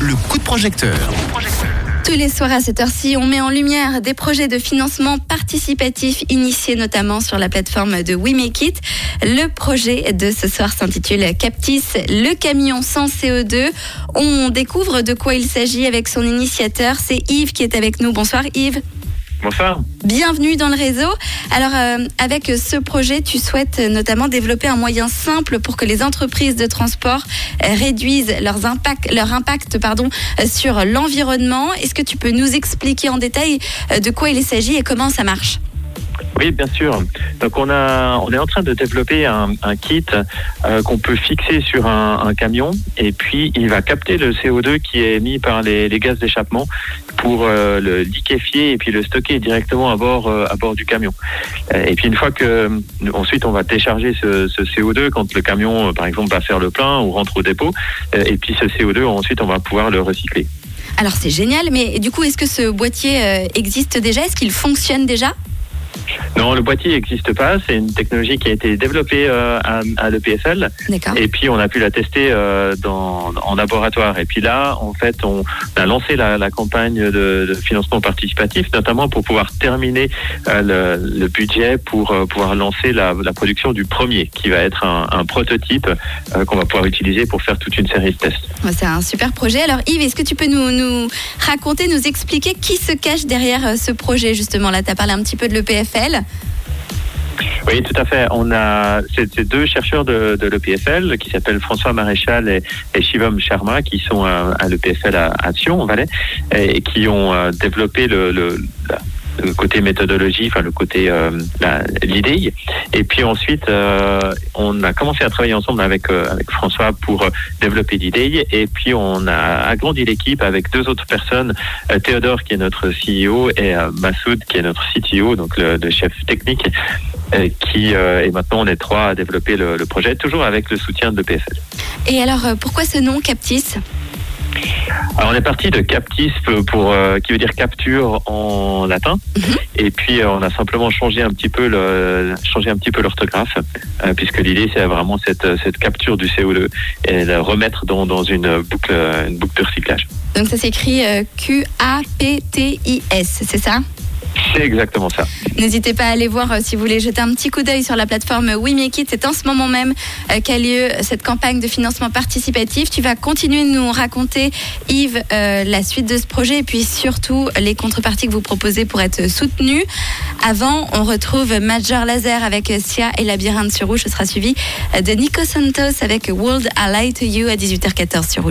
Le coup de projecteur. Tous les soirs à cette heure-ci, on met en lumière des projets de financement participatif initiés notamment sur la plateforme de We Make It. Le projet de ce soir s'intitule Captis, le camion sans CO2. On découvre de quoi il s'agit avec son initiateur. C'est Yves qui est avec nous. Bonsoir Yves. Bonsoir. Bienvenue dans le réseau. Alors, euh, avec ce projet, tu souhaites notamment développer un moyen simple pour que les entreprises de transport euh, réduisent leur impact euh, sur l'environnement. Est-ce que tu peux nous expliquer en détail de quoi il s'agit et comment ça marche? Oui, bien sûr. Donc on a, on est en train de développer un, kit euh, qu'on peut fixer sur un, camion et puis il va capter le CO2 qui est émis par les, gaz d'échappement pour euh, le liquéfier et puis le stocker directement à bord, euh, à bord du camion. Et puis une fois que, ensuite on va décharger ce, ce CO2 quand le camion, par exemple, va faire le plein ou rentre au dépôt. Et puis ce CO2, ensuite on va pouvoir le recycler. Alors, c'est génial, mais du coup, est-ce que ce boîtier existe déjà? Est-ce qu'il fonctionne déjà? Non, le boîtier n'existe pas. C'est une technologie qui a été développée euh, à, à l'EPFL. D'accord. Et puis on a pu la tester euh, dans, en laboratoire. Et puis là, en fait, on a lancé la, la campagne de, de financement participatif, notamment pour pouvoir terminer euh, le, le budget pour pouvoir lancer la, la production du premier, qui va être un, un prototype qu'on va pouvoir utiliser pour faire toute une série de tests. C'est un super projet. Alors Yves, est-ce que tu peux nous, nous raconter, nous expliquer qui se cache derrière ce projet justement? Là, tu as parlé un petit peu de l'EPFL. Oui, tout à fait. On a ces deux chercheurs de, l'EPFL qui s'appellent François Maréchal et, Shivam Sharma qui sont à, l'EPFL à, Sion, au Valais, et, qui ont euh, développé le, le côté méthodologie, enfin le côté euh, l'idée. Et puis ensuite, euh, on a commencé à travailler ensemble avec euh, avec François pour euh, développer l'idée. Et puis on a agrandi l'équipe avec deux autres personnes, euh, Théodore qui est notre CEO et euh, Massoud qui est notre CTO, donc le, chef technique euh, qui euh, et maintenant on est trois à développer le, projet, toujours avec le soutien de l'EPFL. Et alors, euh, pourquoi ce nom, Captis? Alors on est parti de captis pour, euh, qui veut dire capture en latin, Mhm. et puis euh, on a simplement changé un petit peu le changé un petit peu l'orthographe, euh, puisque l'idée c'est vraiment cette cette capture du CO2 et la remettre dans, dans une boucle une boucle de recyclage. Donc ça s'écrit euh, Q-A-P-T-I-S, c'est ça? C'est exactement ça. N'hésitez pas à aller voir euh, si vous voulez jeter un petit coup d'œil sur la plateforme We Make It. C'est en ce moment même euh, qu'a lieu cette campagne de financement participatif. Tu vas continuer de nous raconter, Yves, euh, la suite de ce projet et puis surtout les contreparties que vous proposez pour être soutenus. Avant, on retrouve Major Laser avec Sia et Labyrinthe sur Rouge. Ce sera suivi euh, de Nico Santos avec World Lie to You à 18h14 sur Rouge.